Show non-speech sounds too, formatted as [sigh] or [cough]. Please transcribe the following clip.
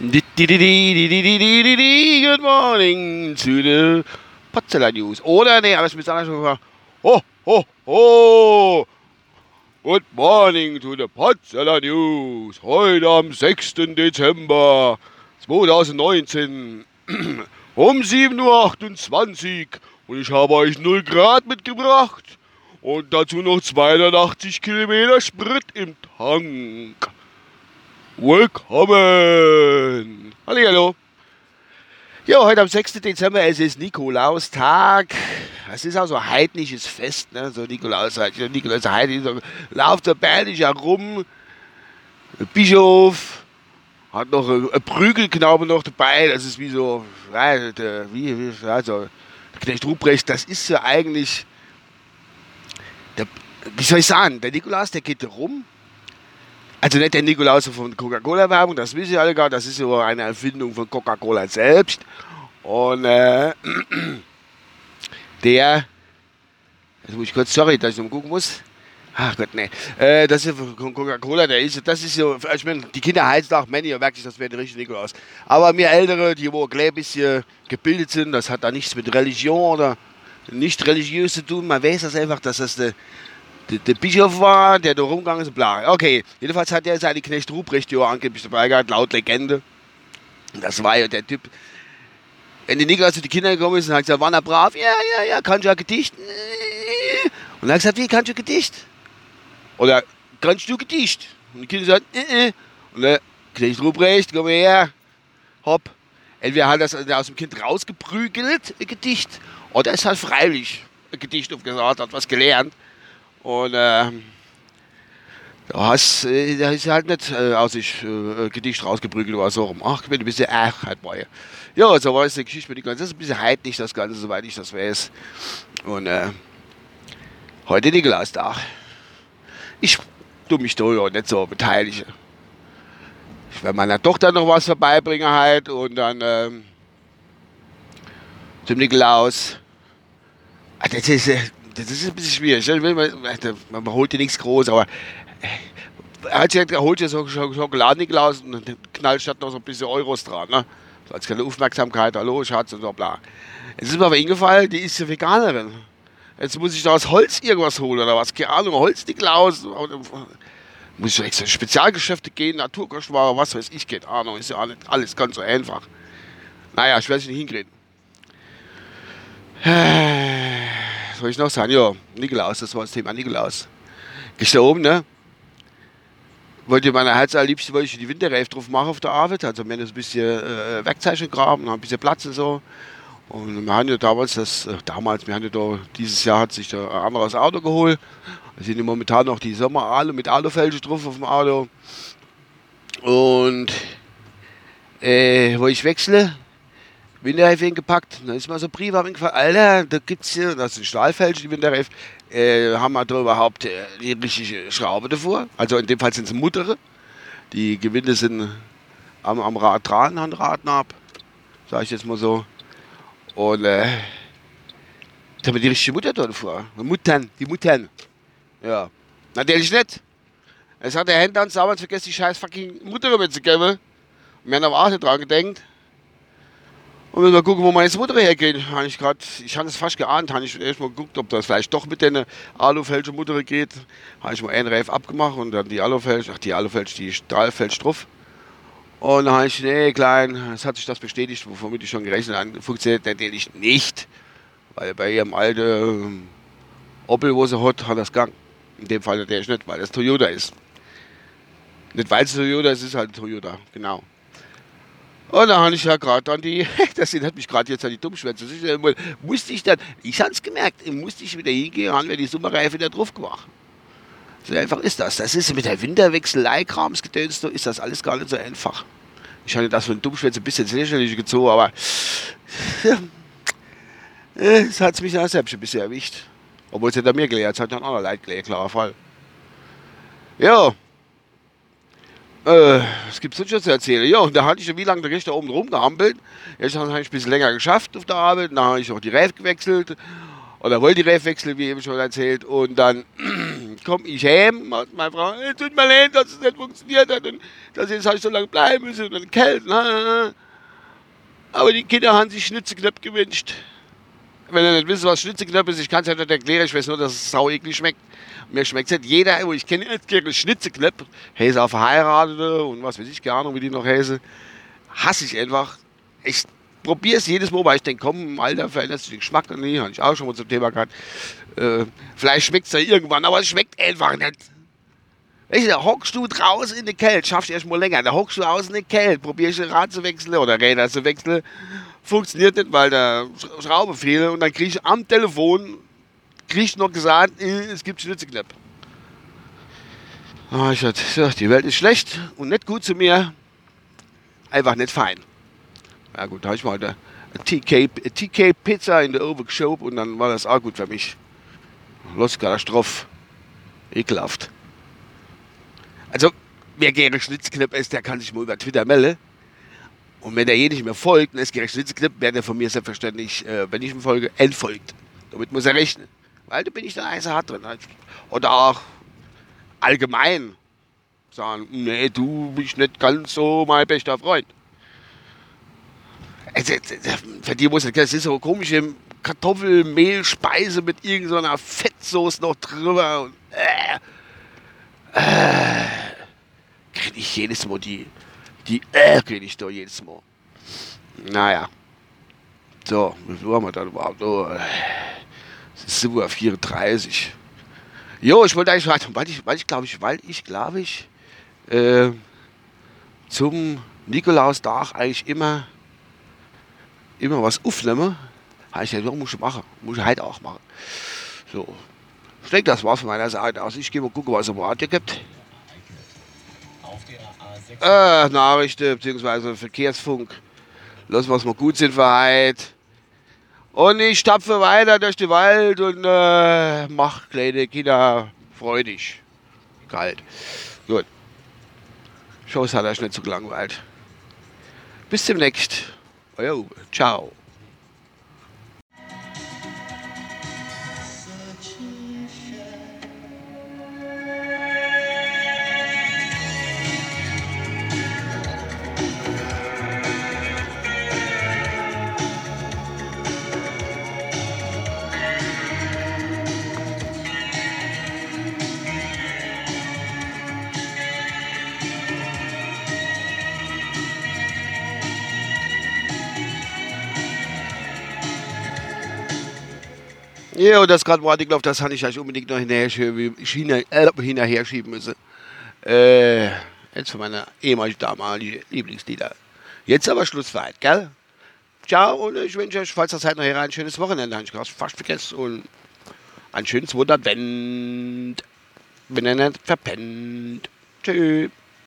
Good morning to the Potsdamer News. Oder, nee, aber es ist anders gesagt. Ho, ho, ho. Good morning to the Potsdamer News. Heute am 6. Dezember 2019 [clears throat] um 7.28 Uhr. Und ich habe euch 0 Grad mitgebracht. Und dazu noch 280 Kilometer Sprit im Tank. Willkommen! Hallo. Ja, heute am 6. Dezember, es ist Nikolaustag. Es ist auch so ein heidnisches Fest, ne? so Nikolaus, Nikolaus heidnisch, so, lauft der Bärlich herum. Bischof hat noch einen Prügelknabe noch dabei, das ist wie so, ja, der, wie, wie, also, Knecht Ruprecht, das ist ja eigentlich, der, wie soll ich sagen, der Nikolaus, der geht rum also nicht der Nikolaus von Coca-Cola-Werbung, das wissen ja alle gar, das ist ja eine Erfindung von Coca-Cola selbst. Und äh, [clears throat] der, jetzt muss ich kurz, sorry, dass ich noch gucken muss. Ach Gott, nee. Äh, das ist von Coca-Cola, der ist, das ist so, ich meine, die Kinder heizen auch Männer, wirklich, das wäre der richtige Nikolaus. Aber wir Ältere, die wo ein bisschen gebildet sind, das hat da nichts mit Religion oder nicht religiös zu tun. Man weiß das einfach, dass das der der, Bischof war, der da rumgegangen ist, bla. Okay, jedenfalls hat er seine Knecht Ruprecht ja angeblich dabei gehabt, laut Legende. Das war ja der Typ. Wenn die Nikolaus zu den Kindern gekommen ist und hat gesagt, war er brav? Ja, ja, ja, kannst du ein Gedicht? Und er hat gesagt, wie, kannst du Gedicht? Oder, kannst du Gedicht? Und die Kinder sagen, äh, äh. Und der Knecht Ruprecht, komm her, hopp. Entweder hat das aus dem Kind rausgeprügelt, ein Gedicht, oder es hat freiwillig ein Gedicht aufgesagt, hat was gelernt. Und äh, da hast äh, da ist halt nicht äh, aus sich äh, Gedicht rausgeprügelt oder so. Ach, ich bin ein bisschen ach, halt mal. Ja, so war es die Geschichte mit dem Ganzen. Das ist ein bisschen heidlich, das Ganze, soweit ich das weiß. Und äh, heute Nikolaustag. Ich tu mich da ja nicht so beteiligen. Ich werde meiner Tochter noch was vorbeibringen halt und dann ähm, zum Nikolaus. Ah, das ist, äh, das ist ein bisschen schwierig. Man, man holt dir nichts groß, aber äh, er hat gesagt, er holt dir so Schokoladen-Nikolaus und knallt statt noch so ein bisschen Euros dran. Ne? So als keine Aufmerksamkeit, hallo Schatz und so bla. Jetzt ist mir aber eingefallen, die ist ja Veganerin. Jetzt muss ich da aus Holz irgendwas holen oder was, keine Ahnung, Holz-Nikolaus. Muss ich extra Spezialgeschäfte gehen, Naturkoschware, was weiß ich, keine Ahnung, ist ja alles ganz so einfach. Naja, ich werde es nicht hinkriegen soll ich noch sagen? Ja, Nikolaus, das war das Thema Nikolaus. Gestern oben, ne? Wollte meiner Herz allerliebsten wollte ich die Winterreife drauf machen auf der Arbeit. Also wir haben das ein bisschen äh, Werkzeichen graben, haben ein bisschen Platz und so. Und wir haben ja damals das, äh, damals, wir haben ja da, dieses Jahr hat sich da ein anderes Auto geholt. Wir sind ja momentan noch die Sommeralu mit Alufelge drauf auf dem Auto. Und äh, wo ich wechsle, Winterreifen gepackt. Dann ist mal so ein Brief gefallen, Alter, da gibt's hier, das ist ein Stahlfälsch, die Winterreifen, äh, haben wir da überhaupt äh, die richtige Schraube davor? Also in dem Fall sind es Muttere. Die Gewinde sind am, am Rad dran, Handraten ab, sag ich jetzt mal so. Und äh, da haben wir die richtige Mutter da davor. Muttern, die Muttern. Ja, natürlich nicht. Es hat der Händler uns damals vergessen, die scheiß fucking Mutter mitzugeben. Und wir haben aber auch nicht dran gedenkt. Und wenn wir gucken, wo meine Mutter hergeht, habe ich gerade, ich habe es fast geahnt, habe ich erst mal geguckt, ob das vielleicht doch mit der Alufälsche Mutter geht. Habe ich mal einen Reif abgemacht und dann die Alufälsche, ach die Alufälsche, die Stahlfälsche drauf. Und dann habe ich, nee, klein, es hat sich das bestätigt, womit ich schon gerechnet habe, funktioniert natürlich nicht. Weil bei ihrem alten Opel, wo sie hat, hat das Gang. In dem Fall natürlich nicht, weil das Toyota ist. Nicht weil es Toyota ist, es ist halt Toyota, genau. Und dann habe ich ja gerade dann die, [laughs] das hat mich gerade jetzt an die Dummschwätze. Musste ich dann, ich habe es gemerkt, musste ich wieder hingehen, haben wir die Sommerreife wieder drauf gemacht. So einfach ist das. Das ist mit der Winterwechselei, Kramsgedöns, ist das alles gar nicht so einfach. Ich hatte das von Dummschwätze ein bisschen ins Lächerliche gezogen, aber [laughs] es hat mich dann selbst ein bisschen erwischt. Obwohl es an mir gelehrt hat, hat auch Leid gelehrt, klarer Fall. Ja, äh, was gibt es sonst schon zu erzählen? Ja, und da hatte ich schon wie lange der da oben rumgehampelt. Jetzt habe ich ein bisschen länger geschafft auf der Arbeit. Dann habe ich auch die Reif gewechselt. Oder wollte die Reif wechseln, wie eben schon erzählt. Und dann [clears throat] komm ich heim, und meine Frau, es tut mir leid, dass es nicht funktioniert hat und dass ich jetzt halt so lange bleiben müssen und dann kalt. Aber die Kinder haben sich Schnitzelknöpfe gewünscht. Wenn ihr nicht wisst, was Schnitzelknöpfe ist, ich kann es ja nicht erklären, ich weiß nur, dass es sau eklig schmeckt. Mir schmeckt es nicht jeder, wo ich kenne, als Schnitzelknöpfe, Häse auch Verheiratete und was weiß ich, gar nicht, wie die noch Häse. Hasse ich einfach. Ich probiere es jedes Mal, weil ich denke, komm, im Alter verändert sich der Geschmack nie, habe ich auch schon mal zum Thema gehabt. Äh, vielleicht schmeckt es ja irgendwann, aber es schmeckt einfach nicht. Weißt du, da hockst du draußen in der Kälte, schaffst du erst mal länger, da hockst du aus in der Kälte, probierst du Rad zu wechseln oder Räder zu wechseln, funktioniert nicht, weil der Schraube fehlt und dann kriegst du am Telefon, kriegst noch gesagt, äh, es gibt Schnitzeknapp. Oh, ich dachte, die Welt ist schlecht und nicht gut zu mir, einfach nicht fein. Ja gut, da habe ich mal eine TK, TK in der Ober geschoben und dann war das auch gut für mich. Los, Katastrophe. Ekelhaft. Also, wer gerne Schnitzknipp ist, der kann sich mal über Twitter melden. Und wenn der je nicht mehr folgt, und ist gerne Schnitzknipp, wäre der von mir selbstverständlich, äh, wenn ich ihm folge, entfolgt. Damit muss er rechnen. Weil da bin ich da eisern hart drin. Oder auch allgemein sagen, nee, du bist nicht ganz so mein bester Freund. Für die muss das ist so komische Kartoffelmehlspeise mit irgendeiner Fettsoße noch drüber. Und, äh, äh, kriege ich jedes Mal die, die kriege ich da jedes Mal. Naja. So, wie viel haben wir dann überhaupt? Oh, es ist 7.34 Jo, ich wollte eigentlich weil ich, weil ich glaube ich, weil ich glaube ich, äh, zum Nikolaustag eigentlich immer immer was aufnehmen, habe ich ja, muss ich machen. Muss ich heute auch machen. So. Ich denke, das war von meiner Seite aus. Ich gehe mal gucken, was es im Radio gibt. Äh, Nachrichten bzw. Verkehrsfunk. Lassen wir es mal gut sind für heute. Und ich stapfe weiter durch den Wald und äh, mach kleine Kinder freudig. Kalt. Gut. Ich hoffe, es hat euch nicht so gelangweilt. Bis demnächst. Euer Uwe. Ciao. Ja, und das gerade Artikel, auf das habe ich eigentlich unbedingt noch hinterher, äh, hinterher schieben müssen. Äh, jetzt für meine ehemalige damalige Lieblingslieder. Jetzt aber Schluss gell? Ciao und ich wünsche euch, falls das Zeit noch hier ein schönes Wochenende. Habe ich gerade fast vergessen. Und ein schönes Wunderwend. Wenn er nicht verpennt. Tschüss.